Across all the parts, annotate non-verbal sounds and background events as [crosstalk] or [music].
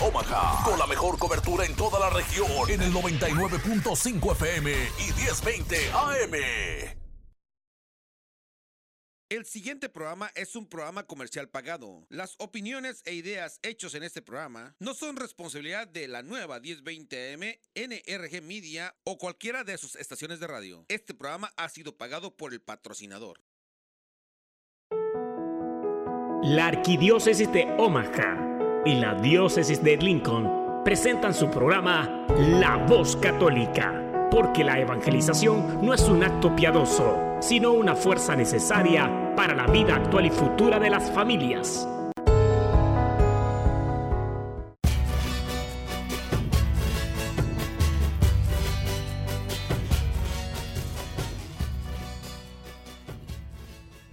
Omaha, con la mejor cobertura en toda la región en el 99.5 FM y 1020 AM. El siguiente programa es un programa comercial pagado. Las opiniones e ideas hechos en este programa no son responsabilidad de la nueva 1020 AM, NRG Media o cualquiera de sus estaciones de radio. Este programa ha sido pagado por el patrocinador. La Arquidiócesis de Omaha y la Diócesis de Lincoln presentan su programa La Voz Católica, porque la evangelización no es un acto piadoso, sino una fuerza necesaria para la vida actual y futura de las familias.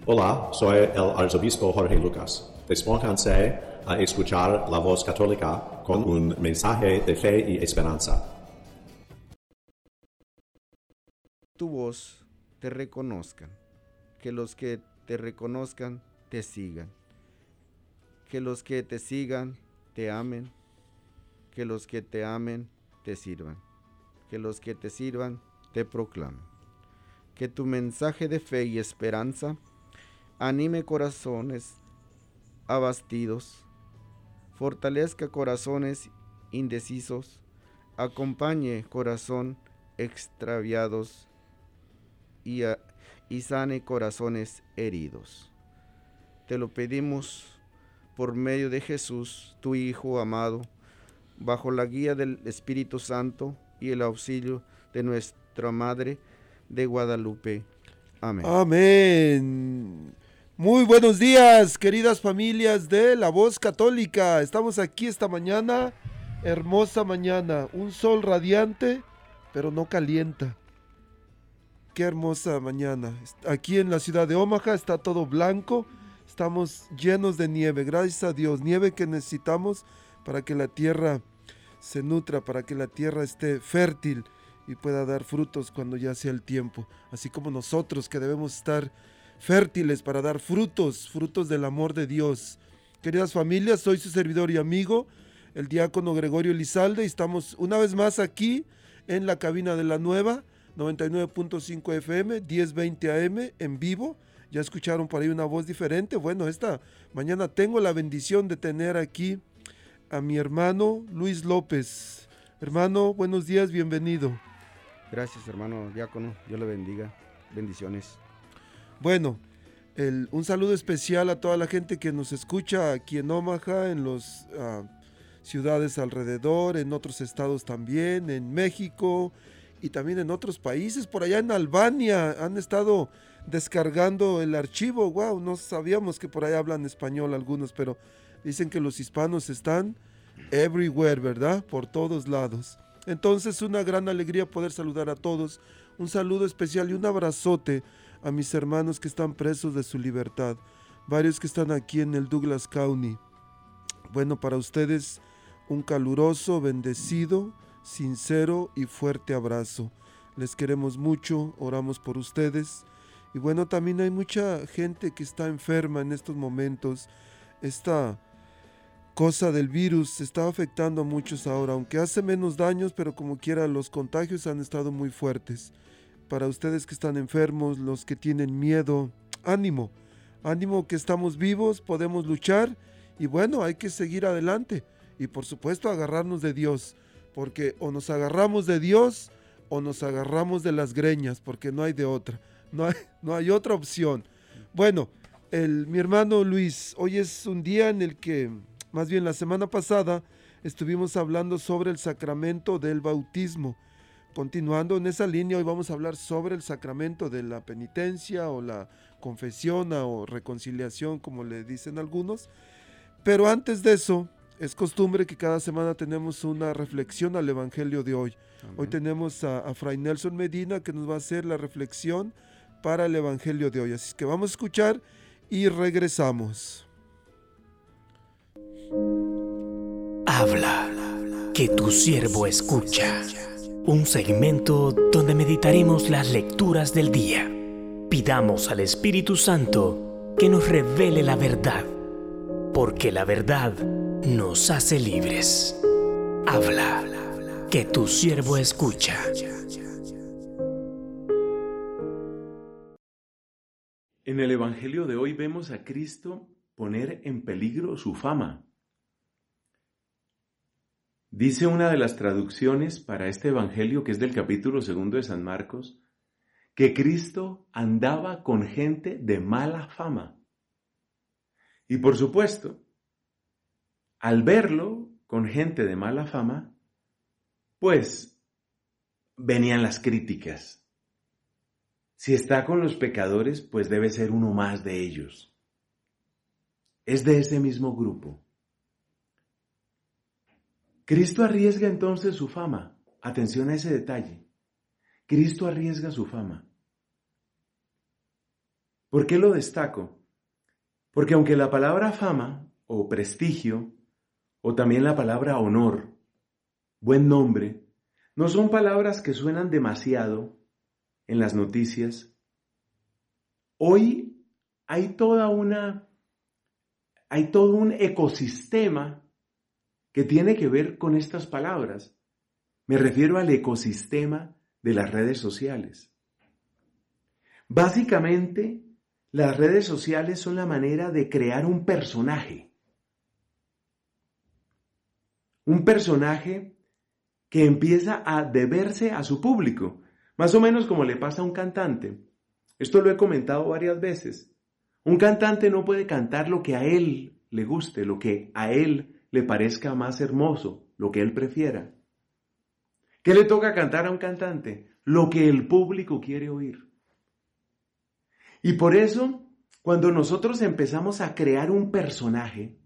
Hola, soy el arzobispo Jorge Lucas. Despónganse a escuchar la voz católica con un mensaje de fe y esperanza. Tu voz te reconozcan, que los que te reconozcan te sigan, que los que te sigan te amen, que los que te amen te sirvan, que los que te sirvan te proclamen. Que tu mensaje de fe y esperanza anime corazones abastidos, fortalezca corazones indecisos, acompañe corazón extraviados y, y sane corazones heridos. Te lo pedimos por medio de Jesús, tu Hijo amado, bajo la guía del Espíritu Santo y el auxilio de nuestra Madre de Guadalupe. Amén. Amén. Muy buenos días, queridas familias de La Voz Católica. Estamos aquí esta mañana, hermosa mañana, un sol radiante, pero no calienta. Qué hermosa mañana. Aquí en la ciudad de Omaha está todo blanco, estamos llenos de nieve, gracias a Dios, nieve que necesitamos para que la tierra se nutra, para que la tierra esté fértil y pueda dar frutos cuando ya sea el tiempo, así como nosotros que debemos estar fértiles para dar frutos, frutos del amor de Dios. Queridas familias, soy su servidor y amigo, el diácono Gregorio Elizalde, y estamos una vez más aquí en la cabina de la nueva 99.5 FM, 1020 AM en vivo. Ya escucharon por ahí una voz diferente. Bueno, esta mañana tengo la bendición de tener aquí a mi hermano Luis López. Hermano, buenos días, bienvenido. Gracias, hermano diácono. Dios le bendiga. Bendiciones. Bueno, un saludo especial a toda la gente que nos escucha aquí en Omaha, en las ciudades alrededor, en otros estados también, en México y también en otros países. Por allá en Albania han estado descargando el archivo. Wow, no sabíamos que por allá hablan español algunos, pero dicen que los hispanos están everywhere, ¿verdad? Por todos lados. Entonces, una gran alegría poder saludar a todos. Un saludo especial y un abrazote a mis hermanos que están presos de su libertad, varios que están aquí en el Douglas County. Bueno, para ustedes un caluroso, bendecido, sincero y fuerte abrazo. Les queremos mucho, oramos por ustedes. Y bueno, también hay mucha gente que está enferma en estos momentos. Esta cosa del virus está afectando a muchos ahora, aunque hace menos daños, pero como quiera los contagios han estado muy fuertes para ustedes que están enfermos, los que tienen miedo, ánimo, ánimo que estamos vivos, podemos luchar y bueno, hay que seguir adelante y por supuesto agarrarnos de Dios, porque o nos agarramos de Dios o nos agarramos de las greñas, porque no hay de otra, no hay, [laughs] no hay otra opción. Bueno, el, mi hermano Luis, hoy es un día en el que, más bien la semana pasada, estuvimos hablando sobre el sacramento del bautismo Continuando en esa línea, hoy vamos a hablar sobre el sacramento de la penitencia o la confesión o reconciliación, como le dicen algunos. Pero antes de eso, es costumbre que cada semana tenemos una reflexión al Evangelio de hoy. Hoy tenemos a, Fray Nelson Medina que nos va a hacer la reflexión para el Evangelio de hoy. Así que vamos a escuchar y regresamos. Habla, que tu siervo escucha un segmento donde meditaremos las lecturas del día. Pidamos al Espíritu Santo que nos revele la verdad, porque la verdad nos hace libres. Habla, que tu siervo escucha. En el Evangelio de hoy vemos a Cristo poner en peligro su fama. Dice una de las traducciones para este Evangelio, que es del capítulo segundo de San Marcos, que Cristo andaba con gente de mala fama. Y por supuesto, al verlo con gente de mala fama, pues venían las críticas. Si está con los pecadores, pues debe ser uno más de ellos. Es de ese mismo grupo. Cristo arriesga entonces su fama. Atención a ese detalle. Cristo arriesga su fama. ¿Por qué lo destaco? Porque aunque la palabra fama o prestigio, o también la palabra honor, buen nombre, no son palabras que suenan demasiado en las noticias, hoy hay toda una, hay todo un ecosistema que tiene que ver con estas palabras. Me refiero al ecosistema de las redes sociales. Básicamente, las redes sociales son la manera de crear un personaje. Un personaje que empieza a deberse a su público, más o menos como le pasa a un cantante. Esto lo he comentado varias veces. Un cantante no puede cantar lo que a él le guste, lo que a él le parezca más hermoso, lo que él prefiera. ¿Qué le toca cantar a un cantante? Lo que el público quiere oír. Y por eso, cuando nosotros empezamos a crear un personaje,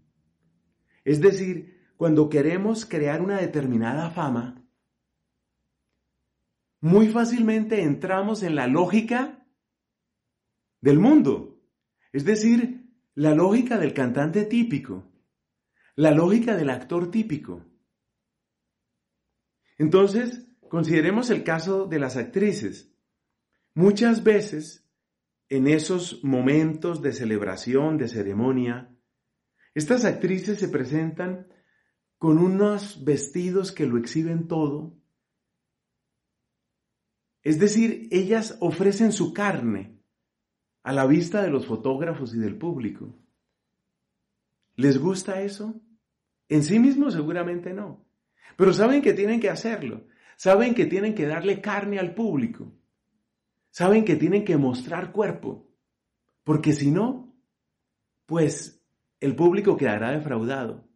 es decir, cuando queremos crear una determinada fama, muy fácilmente entramos en la lógica del mundo, es decir, la lógica del cantante típico la lógica del actor típico. Entonces, consideremos el caso de las actrices. Muchas veces, en esos momentos de celebración, de ceremonia, estas actrices se presentan con unos vestidos que lo exhiben todo. Es decir, ellas ofrecen su carne a la vista de los fotógrafos y del público. ¿Les gusta eso? En sí mismo seguramente no. Pero saben que tienen que hacerlo. Saben que tienen que darle carne al público. Saben que tienen que mostrar cuerpo. Porque si no, pues el público quedará defraudado.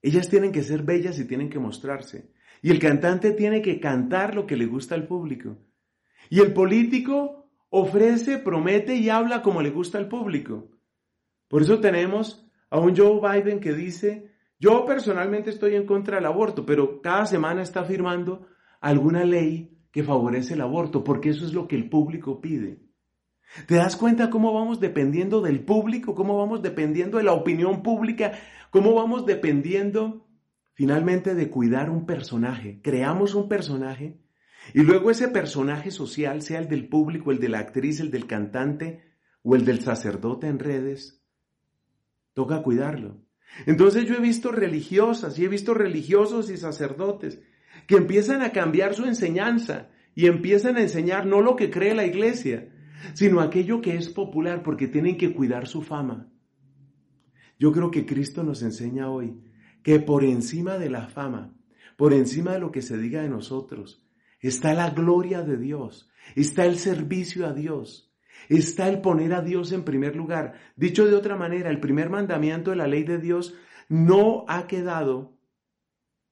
Ellas tienen que ser bellas y tienen que mostrarse. Y el cantante tiene que cantar lo que le gusta al público. Y el político ofrece, promete y habla como le gusta al público. Por eso tenemos a un Joe Biden que dice, yo personalmente estoy en contra del aborto, pero cada semana está firmando alguna ley que favorece el aborto, porque eso es lo que el público pide. ¿Te das cuenta cómo vamos dependiendo del público? ¿Cómo vamos dependiendo de la opinión pública? ¿Cómo vamos dependiendo finalmente de cuidar un personaje? Creamos un personaje y luego ese personaje social, sea el del público, el de la actriz, el del cantante o el del sacerdote en redes, toca cuidarlo. Entonces yo he visto religiosas y he visto religiosos y sacerdotes que empiezan a cambiar su enseñanza y empiezan a enseñar no lo que cree la iglesia, sino aquello que es popular porque tienen que cuidar su fama. Yo creo que Cristo nos enseña hoy que por encima de la fama, por encima de lo que se diga de nosotros, está la gloria de Dios, está el servicio a Dios, está el poner a Dios en primer lugar. Dicho de otra manera, el primer mandamiento de la ley de Dios no ha quedado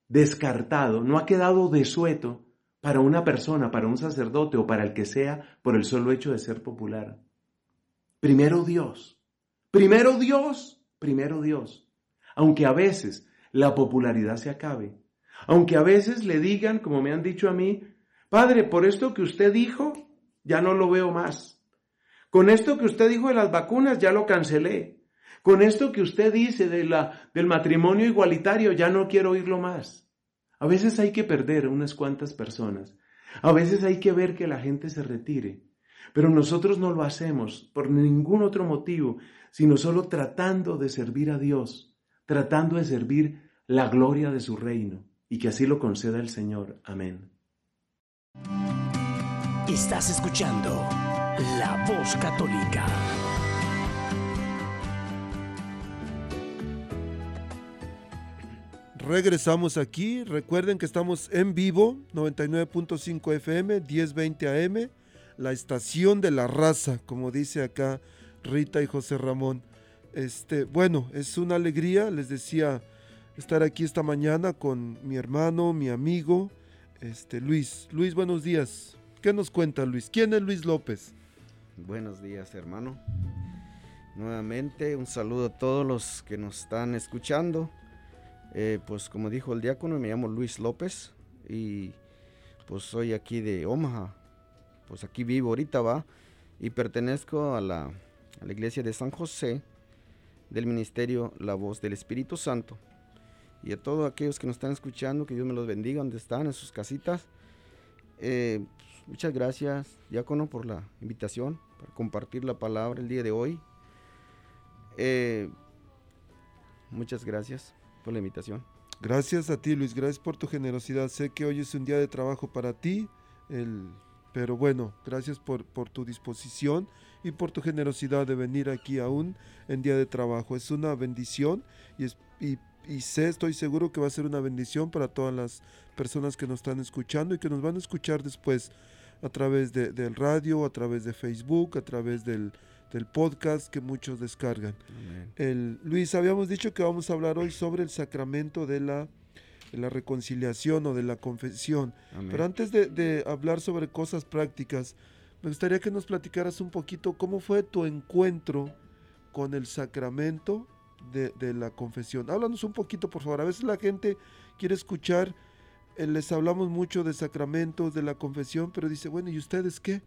descartado, no ha quedado desueto para una persona, para un sacerdote o para el que sea por el solo hecho de ser popular. Primero Dios, primero Dios, primero Dios. Aunque a veces la popularidad se acabe, aunque a veces le digan, como me han dicho a mí, Padre, por esto que usted dijo, ya no lo veo más. Con esto que usted dijo de las vacunas, ya lo cancelé. Con esto que usted dice de la, del matrimonio igualitario, ya no quiero oírlo más. A veces hay que perder unas cuantas personas. A veces hay que ver que la gente se retire. Pero nosotros no lo hacemos por ningún otro motivo, sino solo tratando de servir a Dios, tratando de servir la gloria de su reino, y que así lo conceda el Señor. Amén. Estás escuchando La Voz Católica. Regresamos aquí. Recuerden que estamos en vivo, 99.5 FM, 1020 AM, la estación de la raza, como dice acá Rita y José Ramón. Este, bueno, es una alegría, les decía, estar aquí esta mañana con mi hermano, mi amigo, este Luis. Luis, buenos días. ¿Qué nos cuenta Luis? ¿Quién es Luis López? Buenos días, hermano. Nuevamente, un saludo a todos los que nos están escuchando. Eh, pues como dijo el diácono, me llamo Luis López y pues soy aquí de Omaha. Pues aquí vivo ahorita, va. Y pertenezco a la, iglesia de San José del ministerio La Voz del Espíritu Santo. Y a todos aquellos que nos están escuchando, que Dios me los bendiga donde están, en sus casitas. Eh, muchas gracias, diácono, por la invitación, para compartir la palabra el día de hoy. Eh, muchas gracias por la invitación. Gracias a ti, Luis. Gracias por tu generosidad. Sé que hoy es un día de trabajo para ti, el, pero bueno, gracias por, por tu disposición y por tu generosidad de venir aquí aún en día de trabajo. Es una bendición y, es, y, y sé, estoy seguro que va a ser una bendición para todas las personas que nos están escuchando y que nos van a escuchar después a través de, del radio, a través de Facebook, a través del, del podcast que muchos descargan. El, Luis, habíamos dicho que vamos a hablar hoy sobre el sacramento de la, de la reconciliación o de la confesión. Amén. Pero antes de, de hablar sobre cosas prácticas, me gustaría que nos platicaras un poquito cómo fue tu encuentro con el sacramento de, de la confesión. Háblanos un poquito, por favor. A veces la gente quiere escuchar, les hablamos mucho de sacramentos, de la confesión, pero dice, bueno, ¿y ustedes qué?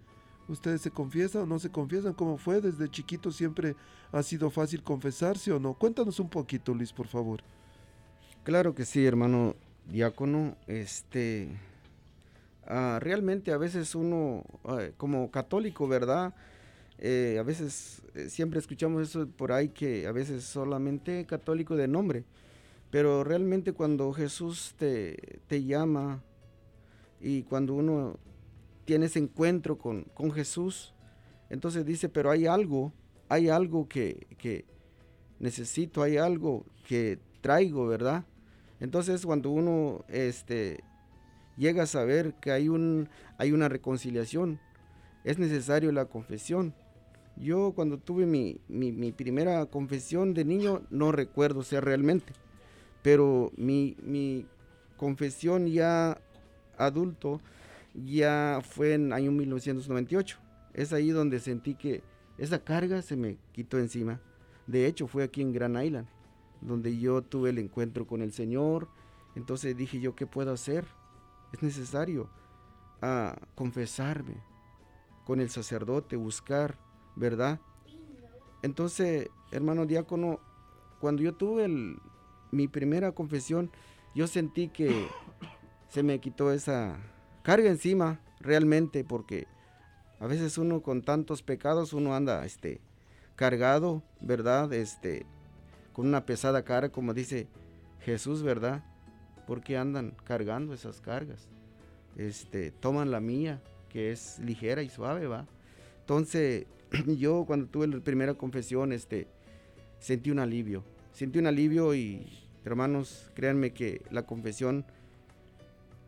¿Ustedes se confiesan o no se confiesan? ¿Cómo fue? ¿Desde chiquito siempre ha sido fácil confesarse o no? Cuéntanos un poquito, Luis, por favor. Claro que sí, hermano diácono. Este, ah, realmente a veces uno, ah, como católico, ¿verdad? Eh, a veces eh, siempre escuchamos eso por ahí que a veces solamente católico de nombre, pero realmente cuando Jesús te, te llama y cuando uno tiene ese encuentro con, con Jesús, entonces dice, pero hay algo, hay algo que, que necesito, hay algo que traigo, ¿verdad? Entonces cuando uno este, llega a saber que hay, un, hay una reconciliación, es necesario la confesión. Yo cuando tuve mi, mi, primera confesión de niño no recuerdo ser realmente, pero mi, mi confesión ya adulto ya fue en año 1998. Es ahí donde sentí que esa carga se me quitó encima. De hecho, fue aquí en Grand Island, donde yo tuve el encuentro con el Señor. Entonces dije yo, ¿qué puedo hacer? Es necesario ah, confesarme con el sacerdote, buscar, ¿verdad? Entonces, hermano diácono, cuando yo tuve el- mi primera confesión, yo sentí que [coughs] se me quitó esa carga encima, realmente, porque a veces uno con tantos pecados, uno anda este, cargado, ¿verdad? Este, con una pesada cara, como dice Jesús, ¿verdad? Porque andan cargando esas cargas. Este, toman la mía, que es ligera y suave, ¿va? Entonces, [coughs] yo cuando tuve la primera confesión, este, sentí un alivio. Sentí un alivio y, hermanos, créanme que la confesión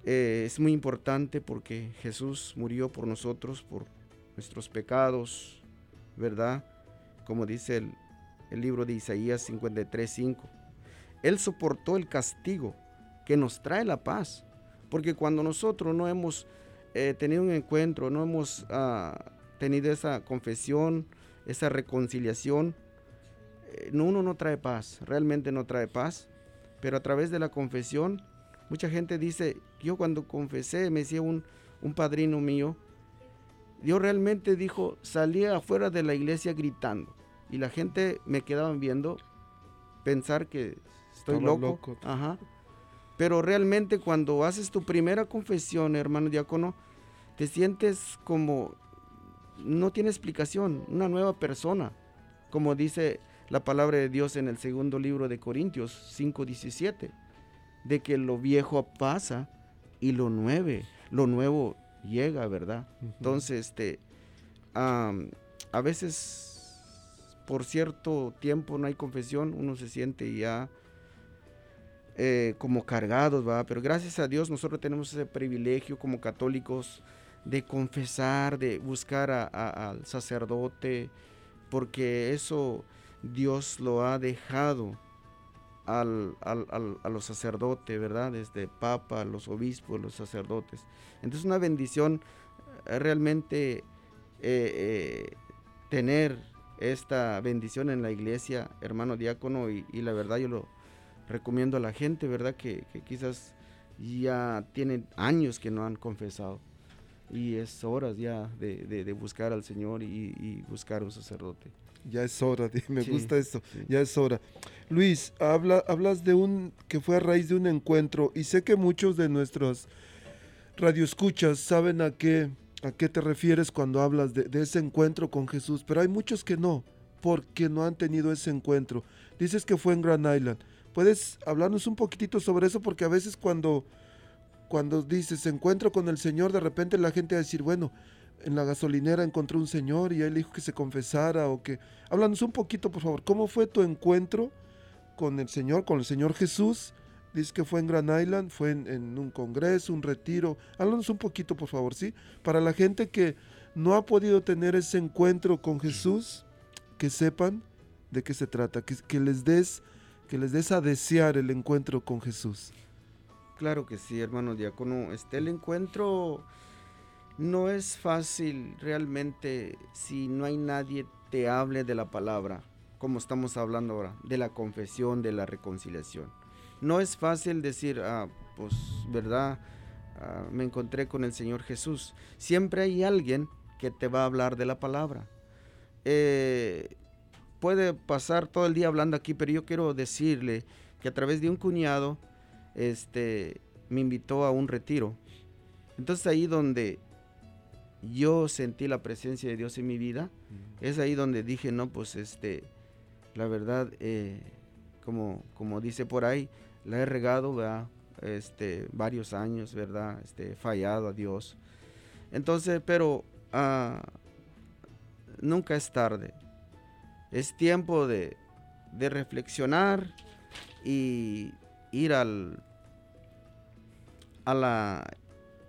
eh, es muy importante porque Jesús murió por nosotros, por nuestros pecados, ¿verdad? Como dice el, el libro de Isaías 53:5. Él soportó el castigo que nos trae la paz, porque cuando nosotros no hemos eh, tenido un encuentro, no hemos ah, tenido esa confesión, esa reconciliación, eh, no, uno no trae paz, realmente no trae paz, pero a través de la confesión, mucha gente dice, yo cuando confesé, me decía un, un padrino mío, yo realmente dijo, salía afuera de la iglesia gritando y la gente me quedaban viendo, pensar que estoy Estaba loco. loco. Ajá. Pero realmente cuando haces tu primera confesión, hermano diácono, te sientes como no tiene explicación, una nueva persona. Como dice la palabra de Dios en el segundo libro de Corintios 5:17, de que lo viejo pasa y lo nuevo, lo nuevo llega, ¿verdad? Entonces, este, a veces por cierto tiempo no hay confesión, uno se siente ya eh, como cargados, ¿va? Pero gracias a Dios nosotros tenemos ese privilegio como católicos de confesar, de buscar al sacerdote, porque eso Dios lo ha dejado al, a los sacerdotes, ¿verdad? Desde papa, los obispos, los sacerdotes. Entonces una bendición eh, realmente eh, tener esta bendición en la iglesia, hermano diácono, y, la verdad yo lo recomiendo a la gente, ¿verdad? Que, quizás ya tienen años que no han confesado. Y es hora ya de, buscar al Señor y, buscar un sacerdote. Ya es hora, [laughs] me gusta esto, ya es hora. Luis, habla, hablas de un que fue a raíz de un encuentro y sé que muchos de nuestros radioescuchas saben a qué a qué te refieres cuando hablas de, ese encuentro con Jesús, pero hay muchos que no, porque no han tenido ese encuentro. Dices que fue en Grand Island. ¿Puedes hablarnos un poquitito sobre eso? Porque a veces cuando, cuando dices encuentro con el Señor, de repente la gente va a decir, bueno, en la gasolinera encontré un señor y él dijo que se confesara o que... Háblanos un poquito, por favor, ¿cómo fue tu encuentro con el Señor, con el Señor Jesús? Dice que fue en Grand Island, fue en, un congreso, un retiro. Háblanos un poquito, por favor, ¿sí? Para la gente que no ha podido tener ese encuentro con Jesús, que sepan de qué se trata, que, les des que les des a desear el encuentro con Jesús. Claro que sí, hermano diácono. Este el encuentro no es fácil realmente si no hay nadie te hable de la palabra, como estamos hablando ahora, de la confesión, de la reconciliación no es fácil decir, ah, pues, ¿verdad? Ah, me encontré con el Señor Jesús. Siempre hay alguien que te va a hablar de la palabra. Eh, puede pasar todo el día hablando aquí, pero yo quiero decirle que a través de un cuñado, este, me invitó a un retiro. Entonces ahí donde yo sentí la presencia de Dios en mi vida, es ahí donde dije, no, pues este, la verdad, eh, como, como dice por ahí, la he regado, ¿verdad? Este, varios años, ¿verdad? Este, fallado a Dios. Entonces, pero ah, nunca es tarde. Es tiempo de, de reflexionar y ir al, a la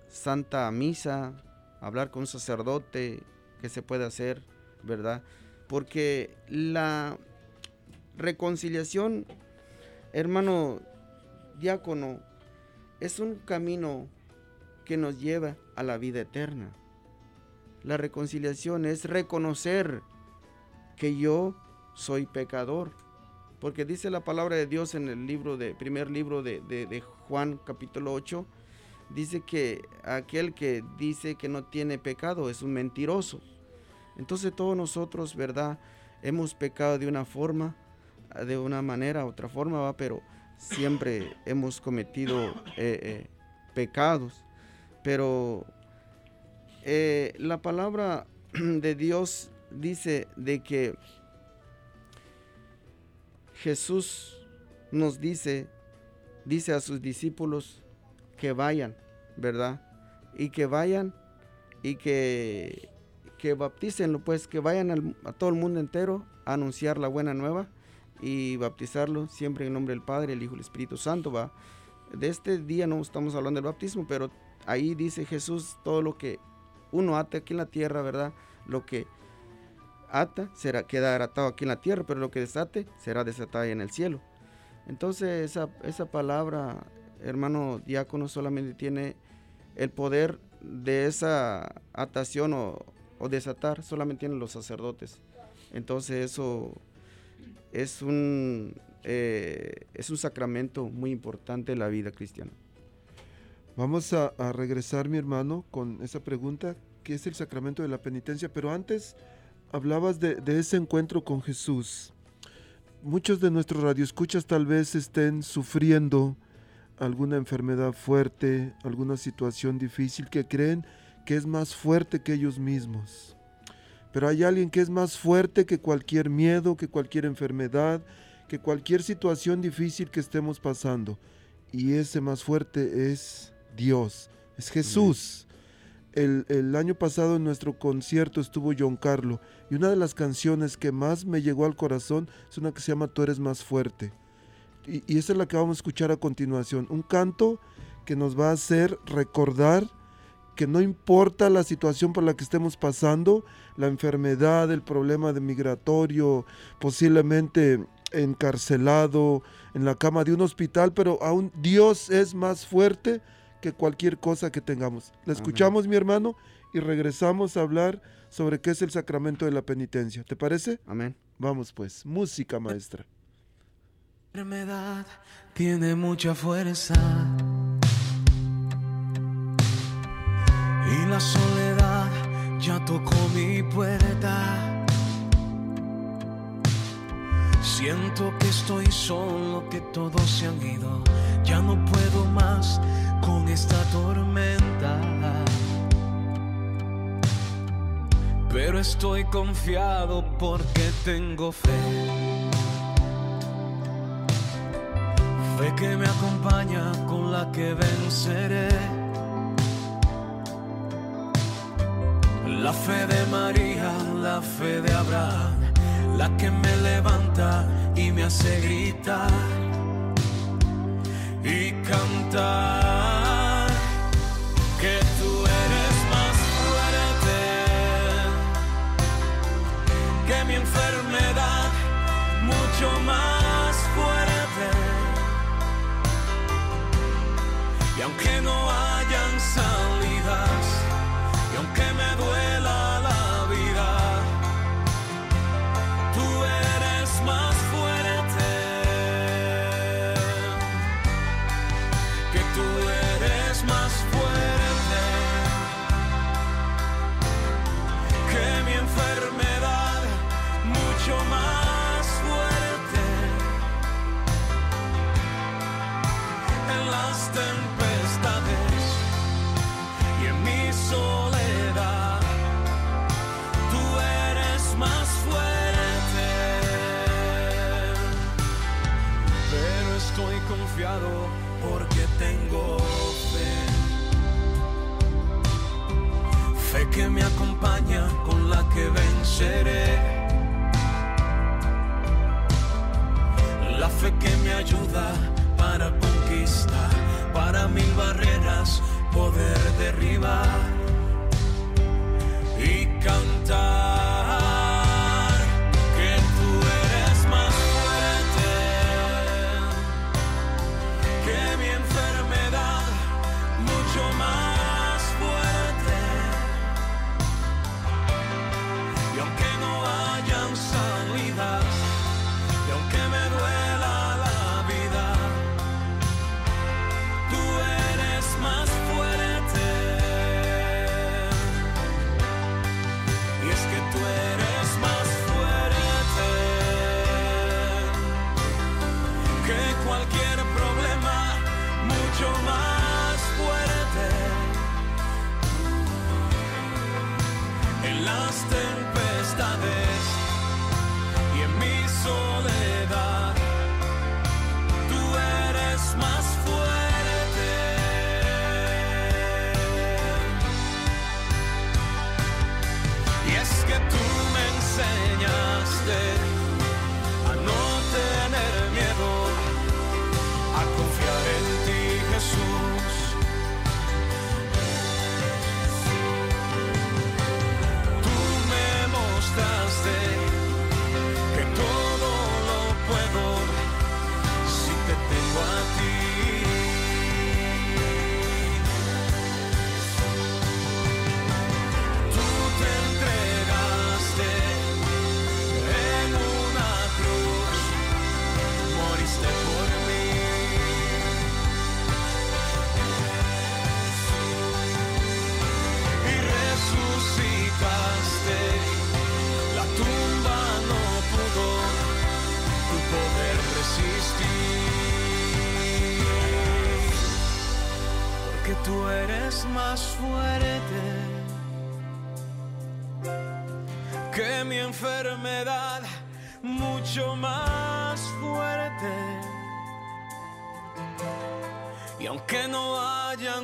Santa Misa, hablar con un sacerdote, que se puede hacer, ¿verdad? Porque la reconciliación, hermano, diácono, es un camino que nos lleva a la vida eterna. La reconciliación es reconocer que yo soy pecador. Porque dice la palabra de Dios en el libro de, primer libro de, de Juan capítulo 8, dice que aquel que dice que no tiene pecado es un mentiroso. Entonces todos nosotros, ¿verdad? Hemos pecado de una forma, de una manera, otra forma, ¿va? Pero siempre [laughs] hemos cometido eh, eh, pecados, pero eh, la palabra [clears throat] de Dios dice de que Jesús nos dice, dice a sus discípulos que vayan, ¿verdad? Y que vayan y que, que bautícenlo, pues que vayan a todo el mundo entero a anunciar la buena nueva y bautizarlo siempre en nombre del Padre, el Hijo y el Espíritu Santo. Va. De este día no estamos hablando del bautismo, pero ahí dice Jesús todo lo que uno ata aquí en la tierra, ¿verdad? Lo que ata será quedará atado aquí en la tierra, pero lo que desate será desatado en el cielo. Entonces esa, esa palabra, hermano diácono, solamente tiene el poder de esa atación o, desatar, solamente tienen los sacerdotes. Entonces eso es un, eh, es un sacramento muy importante en la vida cristiana. Vamos a, regresar, mi hermano, con esa pregunta, ¿qué es el sacramento de la penitencia? Pero antes hablabas de, ese encuentro con Jesús. Muchos de nuestros radioescuchas tal vez estén sufriendo alguna enfermedad fuerte, alguna situación difícil que creen que es más fuerte que ellos mismos. pero hay alguien que es más fuerte que cualquier miedo, que cualquier enfermedad, que cualquier situación difícil que estemos pasando. Y ese más fuerte es Dios, es Jesús. El, el, año pasado en nuestro concierto estuvo John Carlo y una de las canciones que más me llegó al corazón es una que se llama Tú eres más fuerte. Y, y esa es la que vamos a escuchar a continuación. Un canto que nos va a hacer recordar que no importa la situación por la que estemos pasando, la enfermedad, el problema de migratorio, posiblemente encarcelado en la cama de un hospital, pero aún Dios es más fuerte que cualquier cosa que tengamos. La escuchamos, Amén. mi hermano, y regresamos a hablar sobre qué es el sacramento de la penitencia. ¿Te parece? Amén. Vamos pues, música maestra. La enfermedad tiene mucha fuerza. Y la soledad ya tocó mi puerta. Siento que estoy solo, que todos se han ido. Ya no puedo más con esta tormenta. Pero estoy confiado porque tengo fe. Fe que me acompaña con la que venceré. La fe de María, la fe de Abraham, la que me levanta y me hace gritar y cantar que tú eres más fuerte que mi enfermedad, mucho más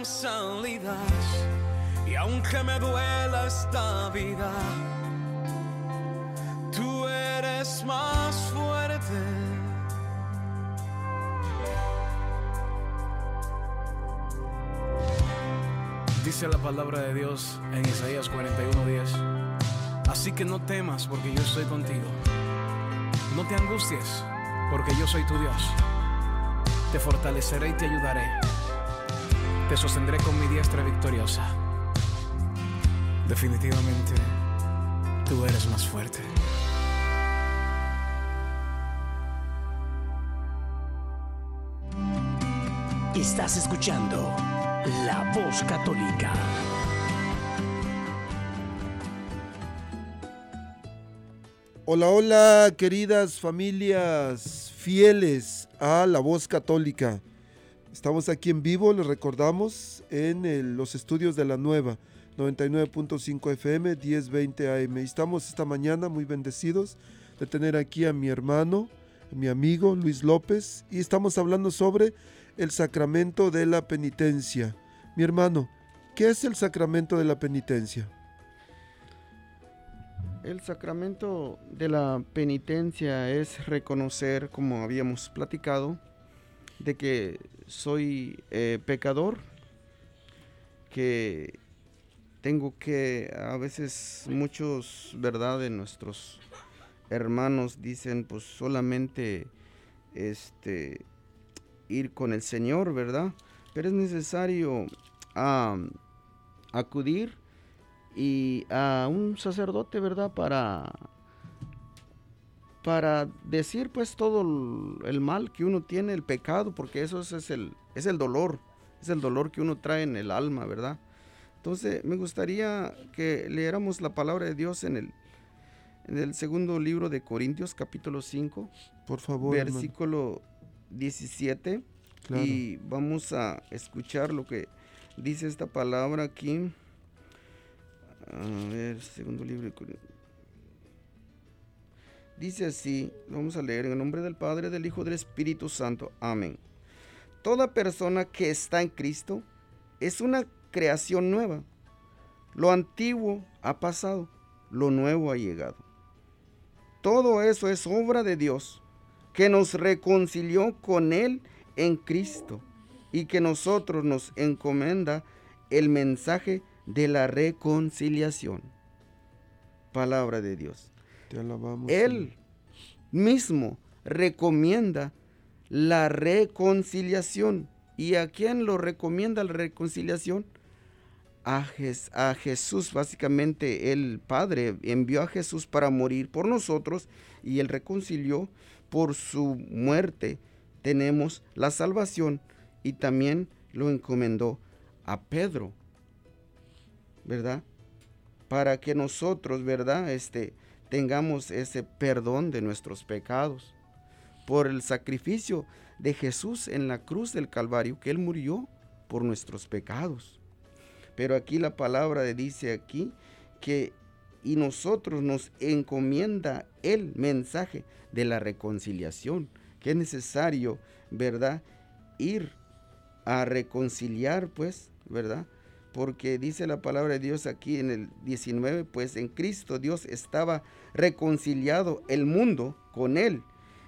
salidas, y aunque me duela esta vida, tú eres más fuerte. Dice la palabra de Dios en Isaías 41:10. Así que no temas porque yo estoy contigo. No te angusties porque yo soy tu Dios. Te fortaleceré y te ayudaré. Te sostendré con mi diestra victoriosa. Definitivamente, tú eres más fuerte. Estás escuchando La Voz Católica. Hola, hola, queridas familias fieles a la voz católica. Estamos aquí en vivo, les recordamos, en los estudios de la nueva 99.5 FM, 1020 AM. Estamos esta mañana muy bendecidos de tener aquí a mi hermano, mi amigo Luis López, y estamos hablando sobre el sacramento de la penitencia. Mi hermano, ¿qué es el sacramento de la penitencia? El sacramento de la penitencia es reconocer, como habíamos platicado, de que soy eh, pecador, que tengo que, a veces muchos, ¿verdad?, de nuestros hermanos dicen, pues solamente, este, ir con el Señor, ¿verdad? Pero es necesario acudir y a un sacerdote, ¿verdad? Para para decir pues todo el- mal que uno tiene, el pecado, porque eso es, es el es el dolor, es el dolor que uno trae en el alma, ¿verdad? Entonces, me gustaría que leéramos la palabra de Dios en el en el segundo libro de Corintios, capítulo 5, Por favor. hermano. versículo 17 Claro. y vamos a escuchar lo que dice esta palabra aquí. A ver, segundo libro de Corin- Dice así, vamos a leer en el nombre del Padre, del Hijo, del Espíritu Santo. Amén. Toda persona que está en Cristo es una creación nueva. Lo antiguo ha pasado, lo nuevo ha llegado. Todo eso es obra de Dios, que nos reconcilió con Él en Cristo y que nosotros nos encomienda el mensaje de la reconciliación. Palabra de Dios. Te alabamos. Él mismo recomienda la reconciliación. ¿Y a quién lo recomienda la reconciliación? A, Jes- a Jesús, básicamente el Padre envió a Jesús para morir por nosotros y él reconcilió por su muerte. Tenemos la salvación y también lo encomendó a Pedro, ¿verdad? Para que nosotros, ¿verdad? Este, tengamos ese perdón de nuestros pecados por el sacrificio de Jesús en la cruz del Calvario, que Él murió por nuestros pecados. Pero aquí la palabra dice aquí que y nosotros nos encomienda el mensaje de la reconciliación, que es necesario, ¿verdad? Ir a reconciliar, pues, ¿verdad? Porque dice la palabra de Dios aquí en el 19, pues en Cristo Dios estaba reconciliado el mundo con Él.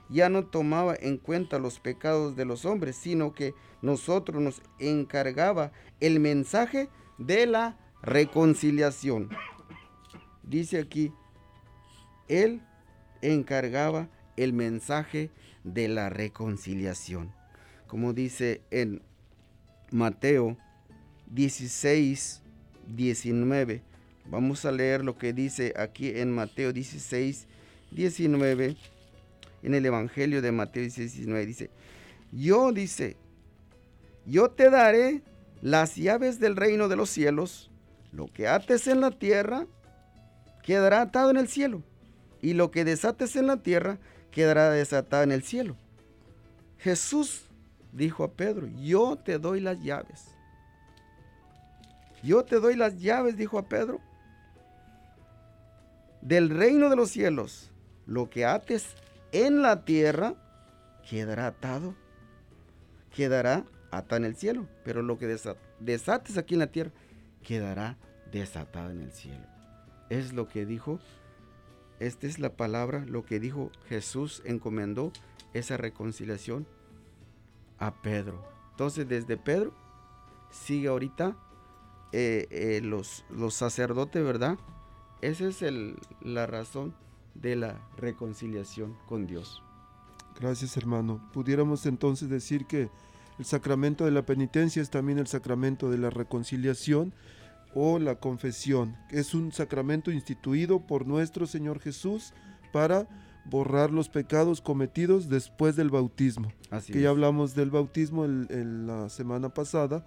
Ya no tomaba en cuenta los pecados de los hombres, sino que nosotros nos encargaba el mensaje de la reconciliación. Dice aquí, Él encargaba el mensaje de la reconciliación. Como dice en Mateo 16, 19. Vamos a leer lo que dice aquí en Mateo 16, 19. En el Evangelio de Mateo 16, 19 dice, yo dice, yo te daré las llaves del reino de los cielos. Lo que ates en la tierra quedará atado en el cielo. Y lo que desates en la tierra quedará desatado en el cielo. Jesús dijo a Pedro, yo te doy las llaves. Yo te doy las llaves, dijo a Pedro, del reino de los cielos. Lo que ates en la tierra quedará atado, quedará atado en el cielo, pero lo que desates aquí en la tierra quedará desatado en el cielo. Es lo que dijo, esta es la palabra, lo que dijo Jesús encomendó esa reconciliación a Pedro. Entonces desde Pedro sigue ahorita eh, eh, los, los sacerdotes, ¿verdad? Esa es el, la razón de la reconciliación con Dios. Gracias hermano. Pudiéramos entonces decir que el sacramento de la penitencia es también el sacramento de la reconciliación o la confesión. Es un sacramento instituido por nuestro Señor Jesús para borrar los pecados cometidos después del bautismo. Así que ya hablamos del bautismo en la semana pasada.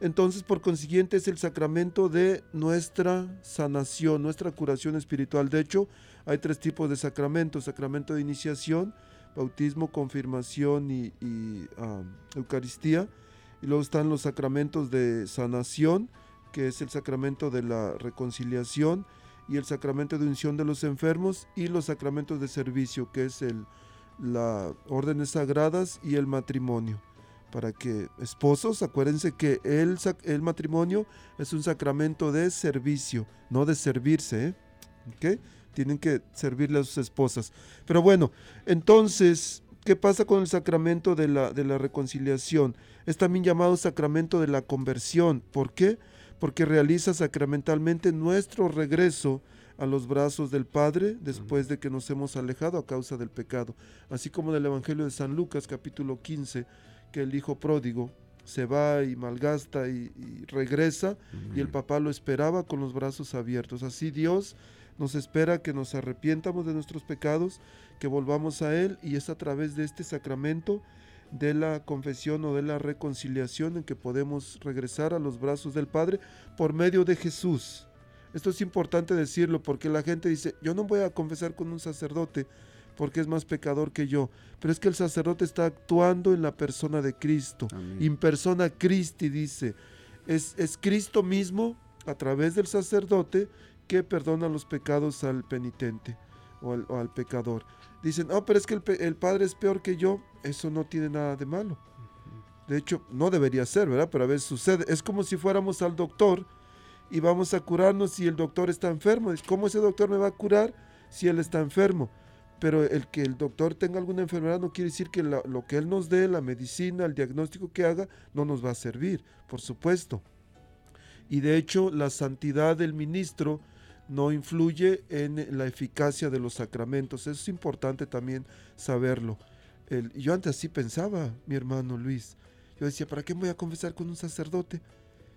Entonces, por consiguiente, es el sacramento de nuestra sanación, nuestra curación espiritual. De hecho, hay tres tipos de sacramentos. Sacramento de iniciación, bautismo, confirmación y, Eucaristía. Y luego están los sacramentos de sanación, que es el sacramento de la reconciliación y el sacramento de unción de los enfermos y los sacramentos de servicio, que es el, la órdenes sagradas y el matrimonio. Para que esposos, acuérdense que el, el matrimonio es un sacramento de servicio, no de servirse. ¿eh? tienen que servirle a sus esposas. Pero bueno, entonces, ¿qué pasa con el sacramento de la, de la reconciliación? Es también llamado sacramento de la conversión. ¿Por qué? Porque realiza sacramentalmente nuestro regreso a los brazos del Padre después de que nos hemos alejado a causa del pecado. Así como en el Evangelio de San Lucas capítulo 15, que el hijo pródigo se va y malgasta y, regresa y el papá lo esperaba con los brazos abiertos. Así Dios nos espera que nos arrepientamos de nuestros pecados, que volvamos a Él y es a través de este sacramento de la confesión o de la reconciliación en que podemos regresar a los brazos del Padre por medio de Jesús. Esto es importante decirlo porque la gente dice, yo no voy a confesar con un sacerdote porque es más pecador que yo. Pero es que el sacerdote está actuando en la persona de Cristo. In persona Christi dice. Es, es Cristo mismo a través del sacerdote que perdona los pecados al penitente o al, pecador. Dicen, oh, pero es que el, Padre es peor que yo. Eso no tiene nada de malo. De hecho, no debería ser, ¿verdad? Pero a veces sucede. Es como si fuéramos al doctor y vamos a curarnos si el doctor está enfermo. ¿Cómo ese doctor me va a curar si él está enfermo? Pero el que el doctor tenga alguna enfermedad no quiere decir que lo que él nos dé, la medicina, el diagnóstico que haga, no nos va a servir, por supuesto. Y de hecho, la santidad del ministro no influye en la eficacia de los sacramentos. Eso es importante también saberlo. yo antes así pensaba, mi hermano Luis. Yo decía, ¿para qué voy a confesar con un sacerdote?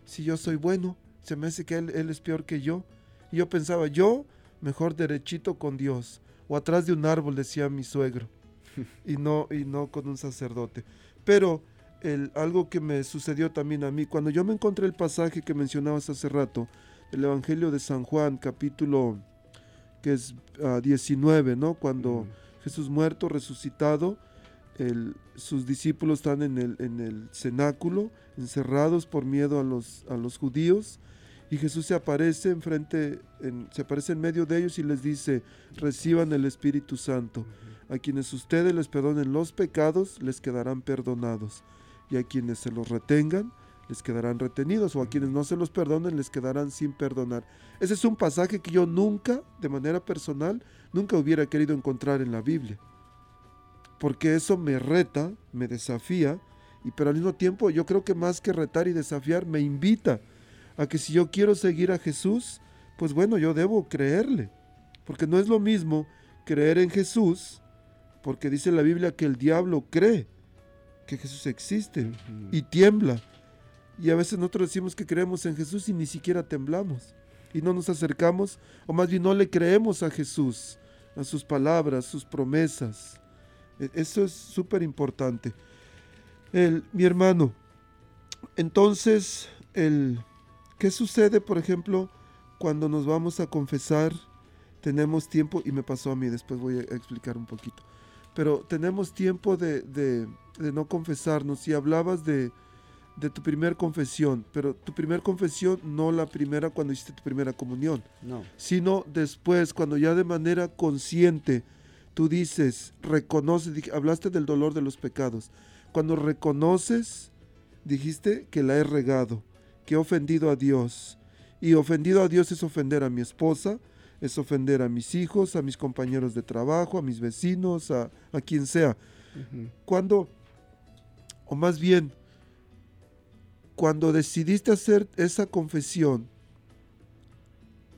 Si yo soy bueno, se me hace que él, es peor que yo. Y yo pensaba, yo mejor derechito con Dios. O atrás de un árbol, decía mi suegro. [laughs] y, no, y no con un sacerdote. Pero el, algo que me sucedió también a mí, cuando yo me encontré el pasaje que mencionabas hace rato, el Evangelio de San Juan, capítulo que es 19, ah, ¿no? Cuando Jesús muerto, resucitado, sus discípulos están en el, en el cenáculo, encerrados por miedo a los, a los judíos, y Jesús se aparece en, se aparece en medio de ellos y les dice, reciban el Espíritu Santo. A quienes ustedes les perdonen los pecados, les quedarán perdonados, y a quienes se los retengan, les quedarán retenidos, o a quienes no se los perdonen les quedarán sin perdonar. Ese es un pasaje que yo nunca, de manera personal, nunca hubiera querido encontrar en la Biblia. Porque eso me reta, me desafía, y pero al mismo tiempo yo creo que más que retar y desafiar, me invita a que si yo quiero seguir a Jesús, pues bueno, yo debo creerle. Porque no es lo mismo creer en Jesús, porque dice la Biblia que el diablo cree que Jesús existe y tiembla y a veces nosotros decimos que creemos en Jesús y ni siquiera temblamos. Y no nos acercamos, o más bien no le creemos a Jesús, a sus palabras, sus promesas. E, eso es súper importante. Mi hermano, entonces, el, ¿qué sucede, por ejemplo, cuando nos vamos a confesar? Tenemos tiempo, y me pasó a mí, después voy a explicar un poquito, pero tenemos tiempo de, de, de no confesarnos. Si hablabas de, de tu primer confesión, pero tu primer confesión no la primera cuando hiciste tu primera comunión, No. sino después, cuando ya de manera consciente tú dices, reconoces, hablaste del dolor de los pecados, cuando reconoces, dijiste que la he regado, que he ofendido a Dios, y ofendido a Dios es ofender a mi esposa, es ofender a mis hijos, a mis compañeros de trabajo, a mis vecinos, a, a quien sea. Cuando, o más bien, cuando decidiste hacer esa confesión,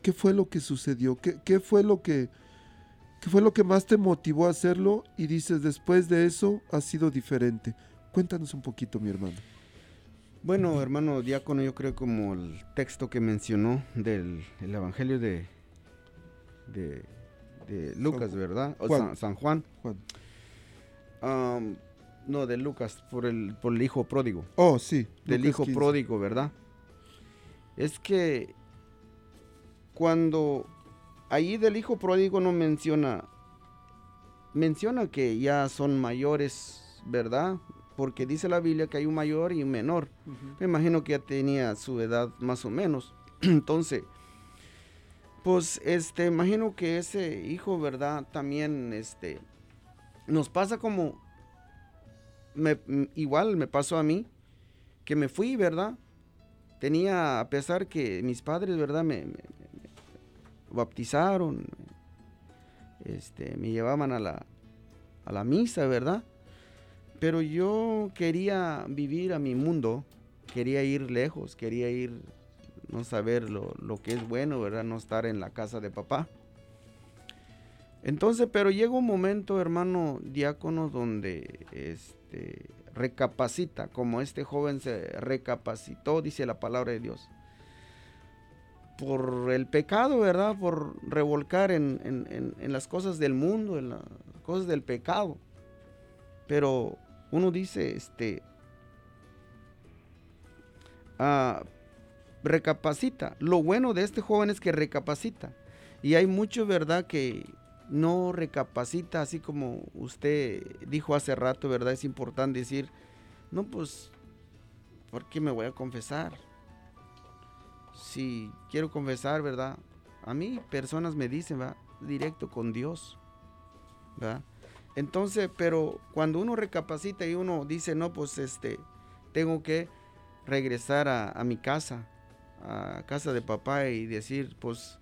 ¿qué fue lo que sucedió? ¿Qué, qué fue lo que, qué fue lo que más te motivó a hacerlo? Y dices, después de eso ha sido diferente. Cuéntanos un poquito, mi hermano. Bueno, hermano diácono, yo creo como el texto que mencionó del el Evangelio de, de, de Lucas, ¿verdad? O Juan. San, San Juan. No, de Lucas, por el, por el hijo pródigo. Oh, sí. Del Lucas hijo 15. pródigo, ¿verdad? Es que cuando ahí del hijo pródigo no menciona, menciona que ya son mayores, ¿verdad? Porque dice la Biblia que hay un mayor y un menor. Me imagino que ya tenía su edad más o menos. [clears throat] Entonces, pues, este, imagino que ese hijo, ¿verdad? También, este, nos pasa como, me- igual me pasó a mí, que me fui, ¿verdad? Tenía, a pesar que mis padres, ¿verdad? Me, me- me- me bautizaron, este, me llevaban a la, a la misa, ¿verdad? Pero yo quería vivir a mi mundo, quería ir lejos, quería ir, no saber lo, lo que es bueno, ¿verdad? No estar en la casa de papá. Entonces, pero llega un momento, hermano diácono, donde este, recapacita, como este joven se recapacitó, dice la palabra de Dios, por el pecado, ¿verdad? Por revolcar en, en- en- en las cosas del mundo, en las cosas del pecado. Pero uno dice, este, ah, recapacita. Lo bueno de este joven es que recapacita. Y hay mucho, ¿verdad? Que no recapacita, así como usted dijo hace rato, ¿verdad? Es importante decir, no, pues, ¿por qué me voy a confesar? Si quiero confesar, ¿verdad? A mí personas me dicen, ¿verdad? Directo con Dios, ¿verdad? Entonces, pero cuando uno recapacita y uno dice, no, pues, este, tengo que regresar a, mi casa, a casa de papá y decir, pues,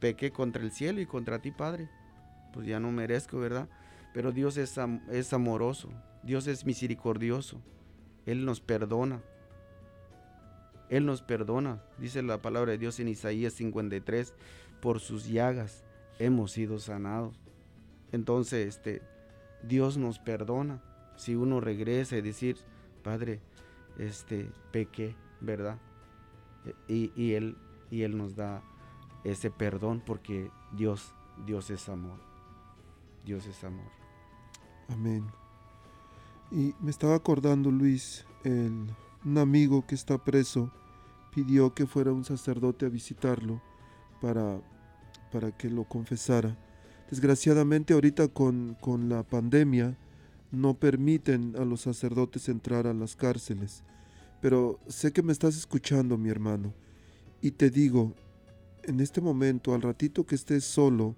pequé contra el cielo y contra ti, Padre. Pues ya no merezco, ¿verdad? Pero Dios es, es amoroso, Dios es misericordioso, Él nos perdona. Él nos perdona, dice la palabra de Dios en Isaías 53, por sus llagas hemos sido sanados. Entonces, este, Dios nos perdona si uno regresa y decir, Padre, este, pequé, ¿verdad? Y, y él, y él nos da ese perdón porque Dios, Dios es amor. Dios es amor. Amén. Y me estaba acordando, Luis, el, un amigo que está preso pidió que fuera un sacerdote a visitarlo para, para que lo confesara. Desgraciadamente ahorita con, con la pandemia no permiten a los sacerdotes entrar a las cárceles. Pero sé que me estás escuchando, mi hermano. Y te digo, en este momento, al ratito que estés solo,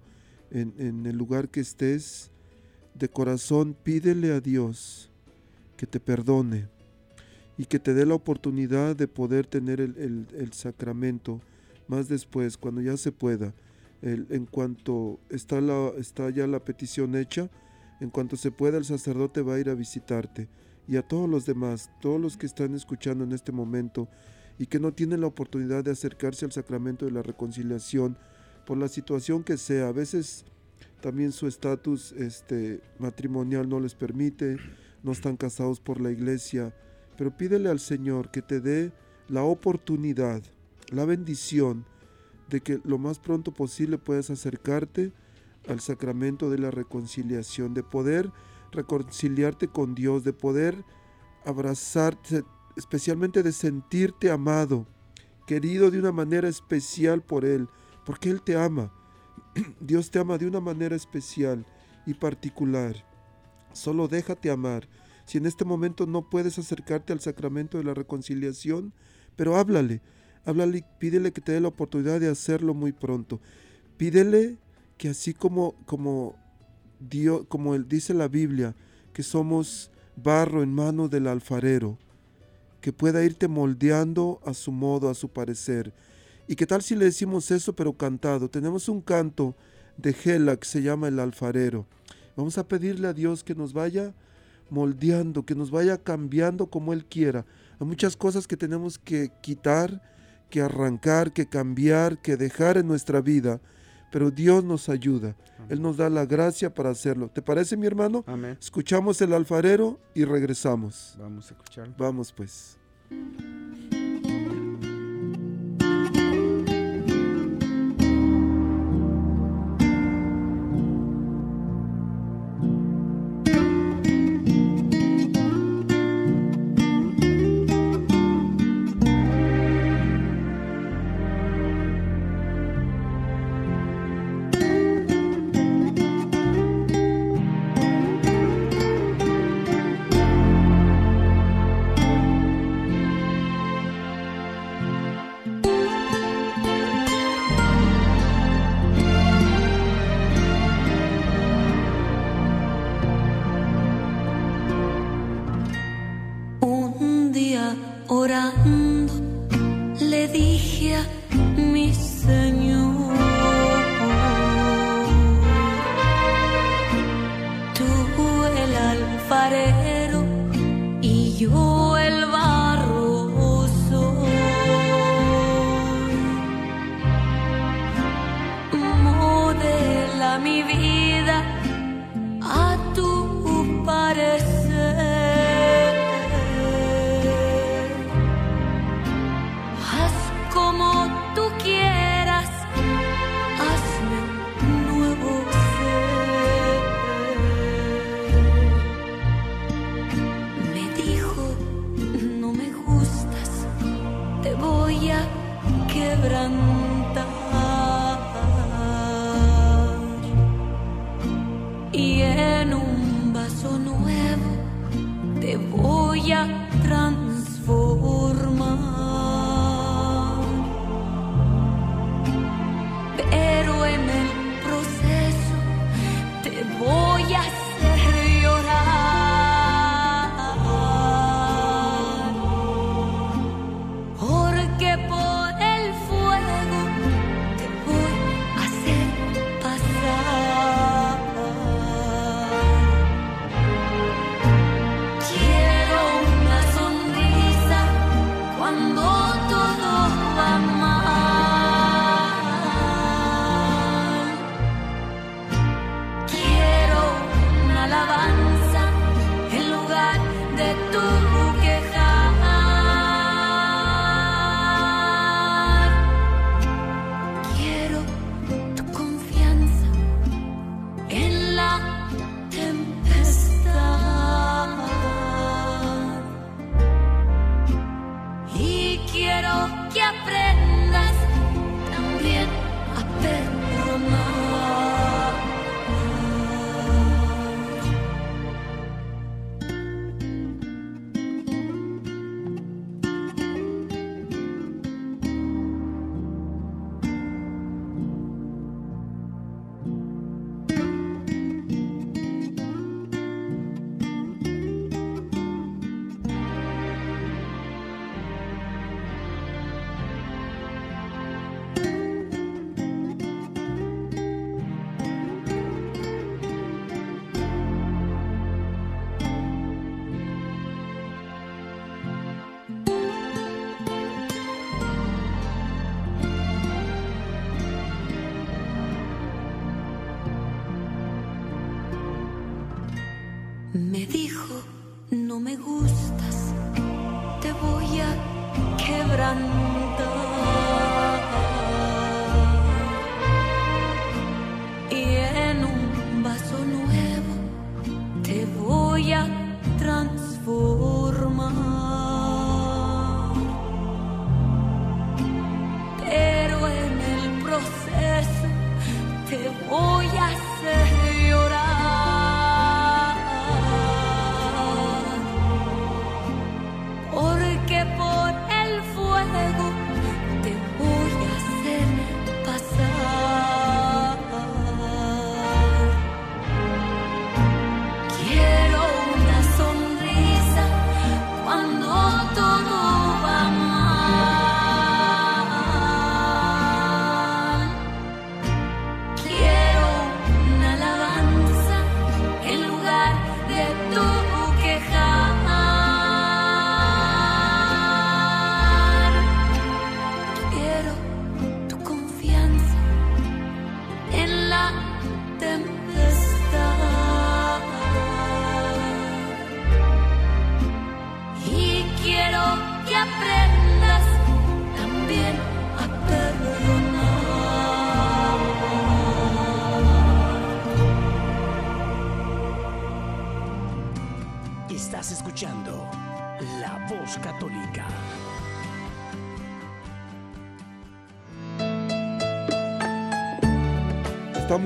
en, en el lugar que estés, de corazón pídele a Dios que te perdone y que te dé la oportunidad de poder tener el, el- el sacramento más después, cuando ya se pueda. En cuanto está ya la petición hecha, en cuanto se pueda el sacerdote va a ir a visitarte. Y a todos los demás, todos los que están escuchando en este momento y que no tienen la oportunidad de acercarse al sacramento de la reconciliación por la situación que sea. A veces también su estatus este, matrimonial no les permite, no están casados por la iglesia, pero pídele al Señor que te dé la oportunidad, la bendición de que lo más pronto posible puedas acercarte al sacramento de la reconciliación, de poder reconciliarte con Dios, de poder abrazarte, especialmente de sentirte amado, querido de una manera especial por Él, porque Él te ama. [clears throat] Dios te ama de una manera especial y particular. Solo déjate amar, Si en este momento no puedes acercarte al sacramento de la reconciliación, pero háblale, háblale pídele que te dé la oportunidad de hacerlo muy pronto. Pídele que así como, como, Dios, como él dice la Biblia, que somos barro en mano del alfarero, que pueda irte moldeando a su modo, a su parecer. ¿Y qué tal si le decimos eso pero cantado? Tenemos un canto de Gela que se llama El alfarero. Vamos a pedirle a Dios que nos vaya moldeando, que nos vaya cambiando como Él quiera. Hay muchas cosas que tenemos que quitar, que arrancar, que cambiar, que dejar en nuestra vida, pero Dios nos ayuda. Él nos da la gracia para hacerlo. ¿Te parece, mi hermano? Amén. Escuchamos el alfarero y regresamos. Vamos a escucharlo. Vamos pues.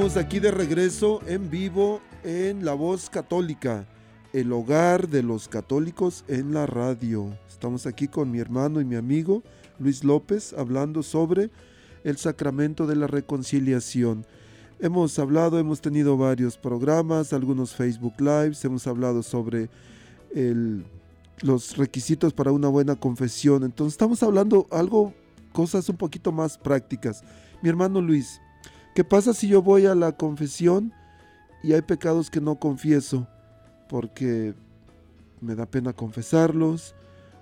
Estamos aquí de regreso en vivo en La Voz Católica, el hogar de los católicos en la radio. Estamos aquí con mi hermano y mi amigo Luis López hablando sobre el sacramento de la reconciliación. Hemos hablado, hemos tenido varios programas, algunos Facebook Lives, hemos hablado sobre los requisitos para una buena confesión. Entonces estamos hablando algo, cosas un poquito más prácticas. Mi hermano Luis, ¿qué pasa si yo voy a la confesión y hay pecados que no confieso porque me da pena confesarlos?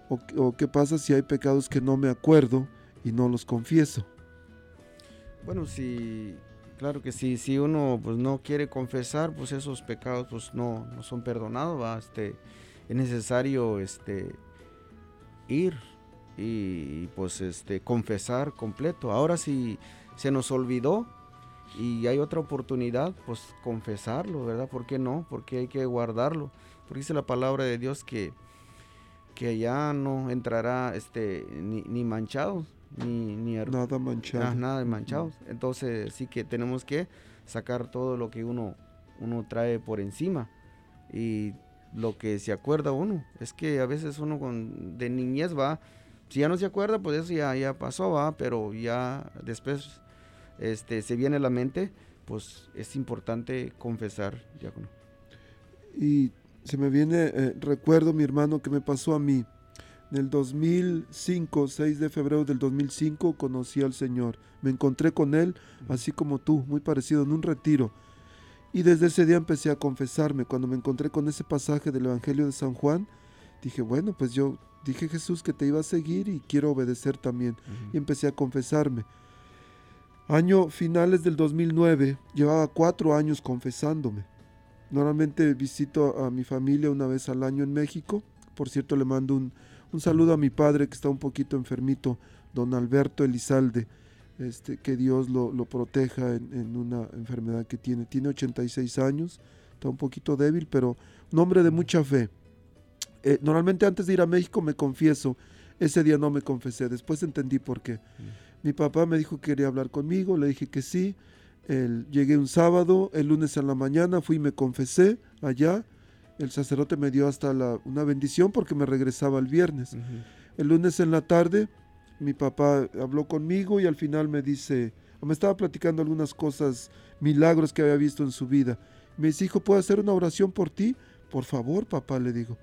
¿O, qué pasa si hay pecados que no me acuerdo y no los confieso? Bueno, si, claro que sí, si uno pues no quiere confesar, pues esos pecados pues no, no son perdonados. Este, es necesario este, ir y, pues este, confesar completo. Ahora si se nos olvidó y hay otra oportunidad, pues confesarlo, ¿verdad? ¿Por qué no? Porque hay que guardarlo. Porque dice la palabra de Dios que, que ya no entrará este, ni, ni manchado, ni, ni Nada manchado. Nada de manchados. Entonces sí que tenemos que sacar todo lo que uno, uno trae por encima. Y lo que se acuerda uno. Es que a veces uno con, de niñez va, si ya no se acuerda, pues eso ya, ya pasó, va, pero ya después este, se viene a la mente, pues es importante confesar, diácono. Y se me viene, eh, recuerdo mi hermano que me pasó a mí. En el 2005, 6 de febrero del 2005, conocí al Señor. Me encontré con Él, así como tú, muy parecido, en un retiro. Y desde ese día empecé a confesarme. Cuando me encontré con ese pasaje del Evangelio de San Juan, dije, bueno, pues yo dije Jesús que te iba a seguir y quiero obedecer también. Y empecé a confesarme. Año finales del 2009, llevaba cuatro años confesándome. Normalmente visito a mi familia una vez al año en México. Por cierto, le mando un, un saludo a mi padre que está un poquito enfermito, don Alberto Elizalde. Este, que Dios lo, lo proteja en, en una enfermedad que tiene. Tiene 86 años, está un poquito débil, pero un hombre de mucha fe. Eh, normalmente antes de ir a México me confieso, ese día no me confesé, después entendí por qué. Mi papá me dijo que quería hablar conmigo, le dije que sí. El- llegué un sábado, el lunes en la mañana fui y me confesé allá. El sacerdote me dio hasta la- una bendición porque me regresaba el viernes. El lunes en la tarde mi papá habló conmigo y al final me dice, me estaba platicando algunas cosas, milagros que había visto en su vida. Me dice, hijo, ¿puedo hacer una oración por ti? Por favor, papá, le digo.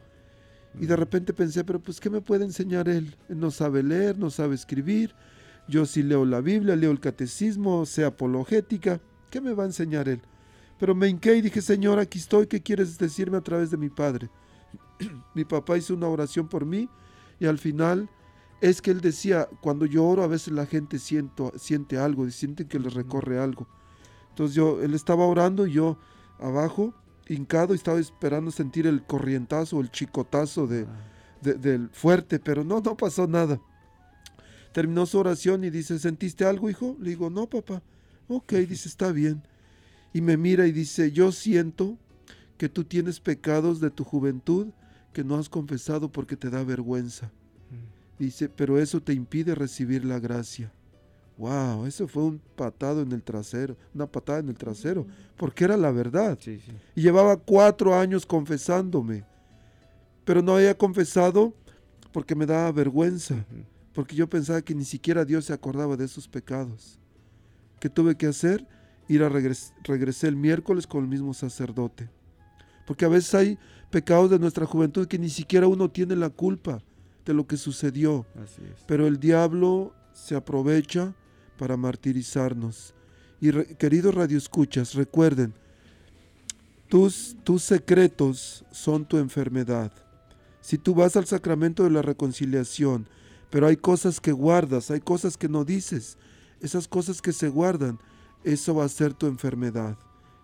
Y de repente pensé, pero pues, ¿qué me puede enseñar él? Él no sabe leer, no sabe escribir. Yo sí leo la Biblia, leo el catecismo, sé apologética. ¿Qué me va a enseñar él? Pero me hinqué y dije, Señor, aquí estoy, ¿qué quieres decirme a través de mi padre? [clears throat] mi papá hizo una oración por mí y al final es que él decía, cuando yo oro a veces la gente siento, siente algo, sienten que les recorre algo. Entonces yo, él estaba orando y yo abajo, hincado, y estaba esperando sentir el corrientazo, el chicotazo de, de- del fuerte, pero no, no pasó nada. Terminó su oración y dice, ¿sentiste algo, hijo? Le digo, no, papá. Ok, dice, está bien. Y me mira y dice, yo siento que tú tienes pecados de tu juventud que no has confesado porque te da vergüenza. Dice, pero eso te impide recibir la gracia. Wow, eso fue un patado en el trasero, una patada en el trasero, porque era la verdad. Sí, sí. Y llevaba cuatro años confesándome, pero no había confesado porque me daba vergüenza, porque yo pensaba que ni siquiera Dios se acordaba de esos pecados. ¿Qué tuve que hacer? Ir a regres regresé el miércoles con el mismo sacerdote. Porque a veces hay pecados de nuestra juventud que ni siquiera uno tiene la culpa de lo que sucedió. Así es. Pero el diablo se aprovecha para martirizarnos. Y re- queridos radioescuchas, recuerden, tus, tus secretos son tu enfermedad. Si tú vas al sacramento de la reconciliación, pero hay cosas que guardas, hay cosas que no dices, esas cosas que se guardan, eso va a ser tu enfermedad.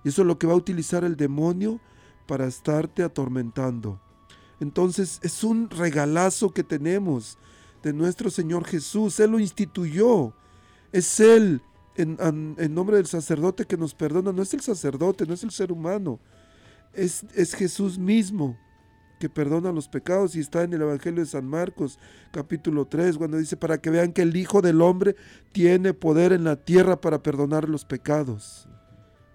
Y eso es lo que va a utilizar el demonio para estarte atormentando. Entonces es un regalazo que tenemos de nuestro Señor Jesús. Él lo instituyó. Es Él, en, nombre del sacerdote que nos perdona. No es el sacerdote, no es el ser humano. Es, es Jesús mismo que perdona los pecados y está en el Evangelio de San Marcos, capítulo 3, cuando dice, para que vean que el Hijo del Hombre tiene poder en la tierra para perdonar los pecados.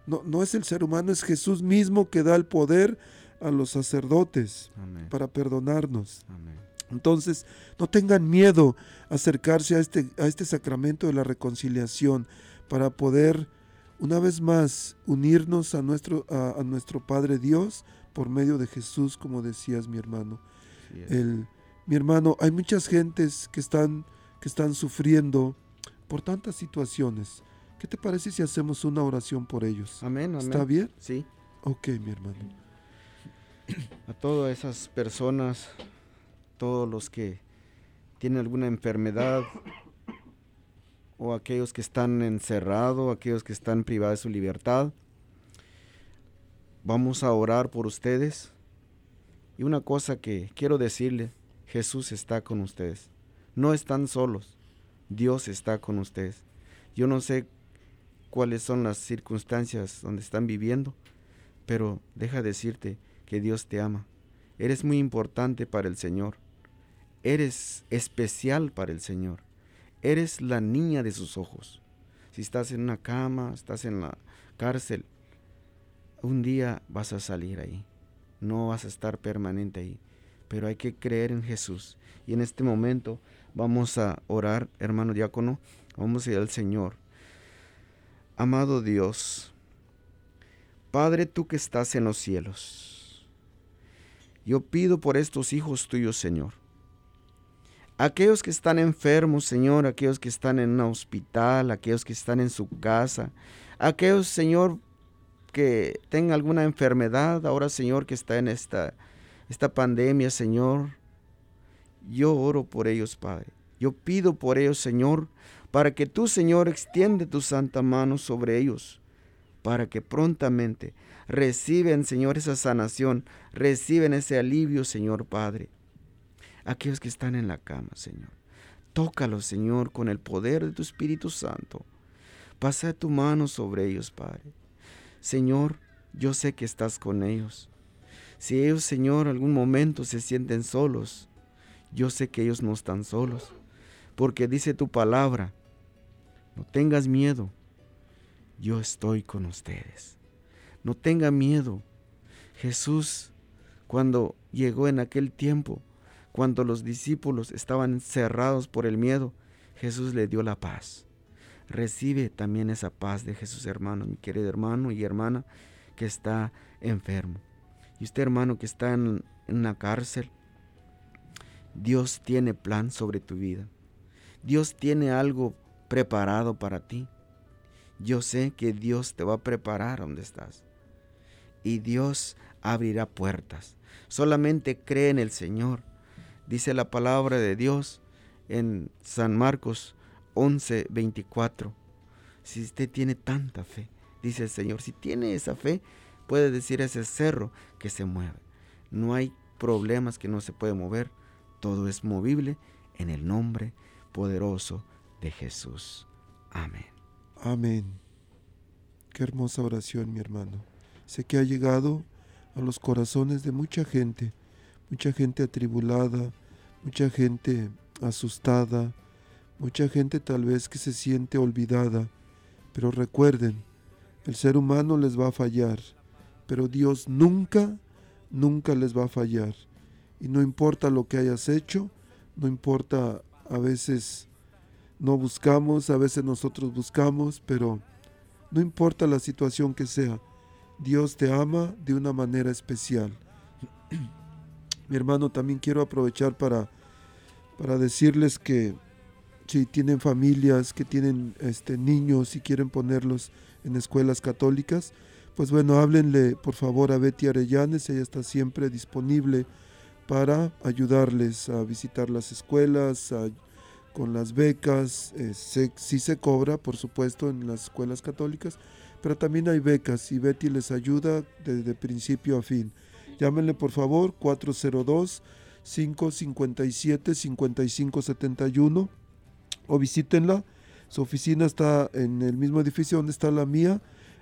No, no es el ser humano, es Jesús mismo que da el poder a los sacerdotes Amén. para perdonarnos. Amén. Entonces, no tengan miedo a acercarse a este, a este sacramento de la reconciliación para poder, una vez más, unirnos a nuestro, a, a nuestro Padre Dios por medio de Jesús, como decías, mi hermano. El, mi hermano, hay muchas gentes que están, que están sufriendo por tantas situaciones. ¿Qué te parece si hacemos una oración por ellos? Amén, amén. ¿Está bien? Sí. Ok, mi hermano. A todas esas personas, todos los que tienen alguna enfermedad o aquellos que están encerrados, aquellos que están privados de su libertad, vamos a orar por ustedes. Y una cosa que quiero decirle, Jesús está con ustedes. No están solos, Dios está con ustedes. Yo no sé cuáles son las circunstancias donde están viviendo, pero deja decirte que Dios te ama. Eres muy importante para el Señor. Eres especial para el Señor. Eres la niña de sus ojos. Si estás en una cama, estás en la cárcel, un día vas a salir ahí. No vas a estar permanente ahí. Pero hay que creer en Jesús. Y en este momento vamos a orar, hermano diácono. Vamos a ir al Señor. Amado Dios, Padre tú que estás en los cielos, yo pido por estos hijos tuyos, Señor. Aquellos que están enfermos, Señor, aquellos que están en un hospital, aquellos que están en su casa, aquellos, Señor, que tengan alguna enfermedad, ahora, Señor, que está en esta, esta pandemia, Señor. Yo oro por ellos, Padre. Yo pido por ellos, Señor, para que tú, Señor, extiende tu santa mano sobre ellos, para que prontamente reciben, Señor, esa sanación, reciben ese alivio, Señor Padre. Aquellos que están en la cama, Señor. Tócalos, Señor, con el poder de tu Espíritu Santo. Pasa tu mano sobre ellos, Padre. Señor, yo sé que estás con ellos. Si ellos, Señor, algún momento se sienten solos, yo sé que ellos no están solos, porque dice tu palabra, no tengas miedo, yo estoy con ustedes. No tenga miedo. Jesús, cuando llegó en aquel tiempo, cuando los discípulos estaban cerrados por el miedo, Jesús le dio la paz. Recibe también esa paz de Jesús, hermano, mi querido hermano y hermana que está enfermo. Y usted, hermano, que está en, en la cárcel, Dios tiene plan sobre tu vida. Dios tiene algo preparado para ti. Yo sé que Dios te va a preparar donde estás. Y Dios abrirá puertas. Solamente cree en el Señor. Dice la palabra de Dios en San Marcos 11, 24. Si usted tiene tanta fe, dice el Señor, si tiene esa fe, puede decir ese cerro que se mueve. No hay problemas que no se puede mover. Todo es movible en el nombre poderoso de Jesús. Amén. Amén. Qué hermosa oración, mi hermano. Sé que ha llegado a los corazones de mucha gente, mucha gente atribulada, mucha gente asustada, mucha gente tal vez que se siente olvidada. Pero recuerden, el ser humano les va a fallar, pero Dios nunca, nunca les va a fallar. Y no importa lo que hayas hecho, no importa a veces no buscamos, a veces nosotros buscamos, pero no importa la situación que sea, Dios te ama de una manera especial. [clears throat] Mi hermano, también quiero aprovechar para, para decirles que si tienen familias, que tienen este, niños y quieren ponerlos en escuelas católicas, pues bueno, háblenle por favor a Betty Arellanes, ella está siempre disponible para ayudarles a visitar las escuelas, con las becas, eh, se, sí se cobra, por supuesto, en las escuelas católicas, pero también hay becas y Betty les ayuda desde principio a fin. Llámenle por favor 402 557 5571 o visítenla. Su oficina está en el mismo edificio donde está la mía,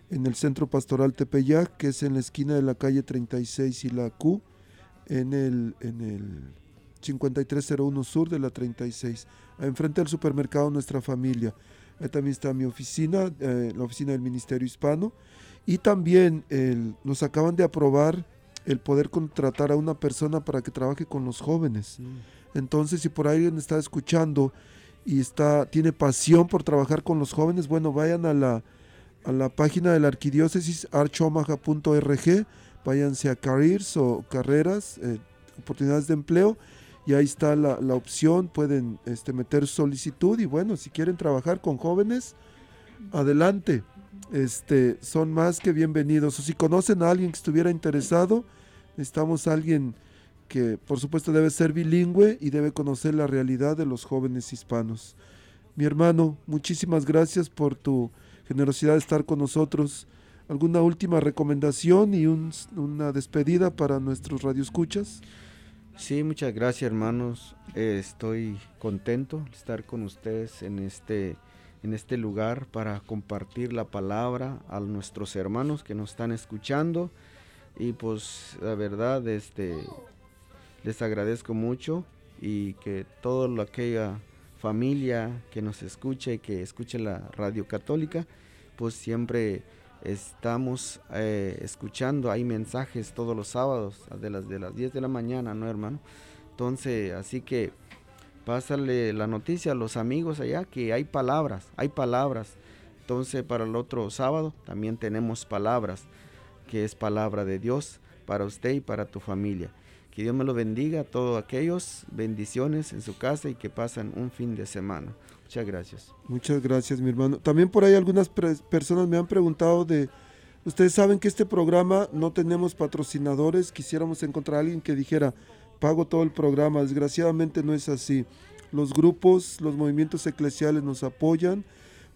en el Centro Pastoral Tepeyac, que es en la esquina de la calle 36 y la Q, en el, en el 5301 sur de la 36, enfrente del supermercado Nuestra Familia. Ahí también está mi oficina, eh, la oficina del Ministerio Hispano. Y también el, nos acaban de aprobar el poder contratar a una persona para que trabaje con los jóvenes. Entonces, si por ahí alguien está escuchando y está, tiene pasión por trabajar con los jóvenes, bueno, vayan a la, a la página de la arquidiócesis archomaja.org, váyanse a careers o carreras, eh, oportunidades de empleo, y ahí está la, la opción, pueden este, meter solicitud y bueno, si quieren trabajar con jóvenes, adelante este, son más que bienvenidos. O si conocen a alguien que estuviera interesado, necesitamos a alguien que por supuesto debe ser bilingüe y debe conocer la realidad de los jóvenes hispanos. Mi hermano, muchísimas gracias por tu generosidad de estar con nosotros. ¿Alguna última recomendación y una despedida para nuestros radioescuchas? Sí, muchas gracias hermanos. estoy contento de estar con ustedes en este en este lugar para compartir la palabra a nuestros hermanos que nos están escuchando. Y pues la verdad, este, les agradezco mucho y que toda aquella familia que nos escuche, que escuche la radio católica, pues siempre estamos eh, escuchando, hay mensajes todos los sábados, de las, de las 10 de la mañana, ¿no hermano? Entonces, así que pásale la noticia a los amigos allá que hay palabras, hay palabras. Entonces para el otro sábado también tenemos palabras, que es palabra de Dios para usted y para tu familia. Que Dios me lo bendiga a todos aquellos, bendiciones en su casa y que pasen un fin de semana. Muchas gracias. Muchas gracias, mi hermano. También por ahí algunas personas me han preguntado de, ustedes saben que este programa no tenemos patrocinadores, quisiéramos encontrar a alguien que dijera, pago todo el programa. Desgraciadamente no es así. Los grupos, los movimientos eclesiales nos apoyan,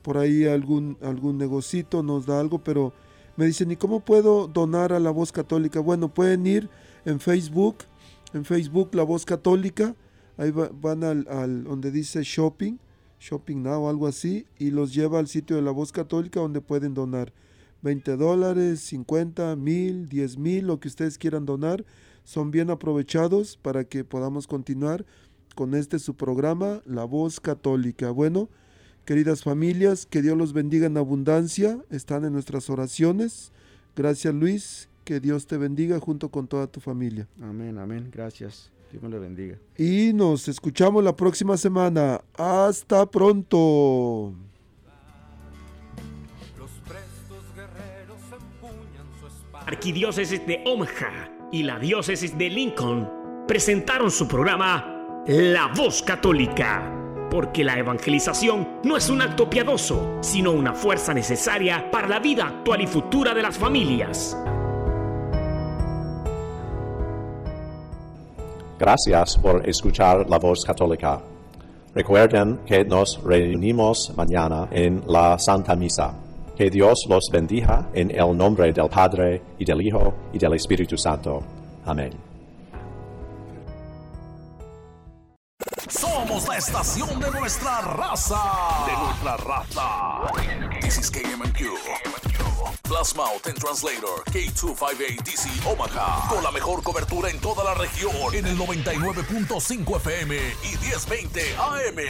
por ahí algún, algún negocito nos da algo, pero me dicen, ¿y cómo puedo donar a la voz católica? Bueno, pueden ir en Facebook, en Facebook La Voz Católica, ahí van al, al, donde dice shopping, shopping now algo así, y los lleva al sitio de La Voz Católica donde pueden donar 20 dólares, 50, mil, 10 mil, lo que ustedes quieran donar son bien aprovechados para que podamos continuar con este su programa, La Voz Católica. Bueno, queridas familias, que Dios los bendiga en abundancia, están en nuestras oraciones. Gracias Luis, que Dios te bendiga junto con toda tu familia. Amén, amén, gracias. Dios me lo bendiga. Y nos escuchamos la próxima semana. Hasta pronto. Arquidiócesis de Omaha y la diócesis de Lincoln presentaron su programa La Voz Católica, porque la evangelización no es un acto piadoso, sino una fuerza necesaria para la vida actual y futura de las familias. Gracias por escuchar la voz católica. Recuerden que nos reunimos mañana en la Santa Misa. Que Dios los bendiga en el nombre del Padre y del Hijo y del Espíritu Santo. Amén. Somos la estación de nuestra raza. De nuestra raza. This is KMQ. Plasmouth and Translator K258 DC Omaha. Con la mejor cobertura en toda la región. En el 99.5 FM y 1020 AM.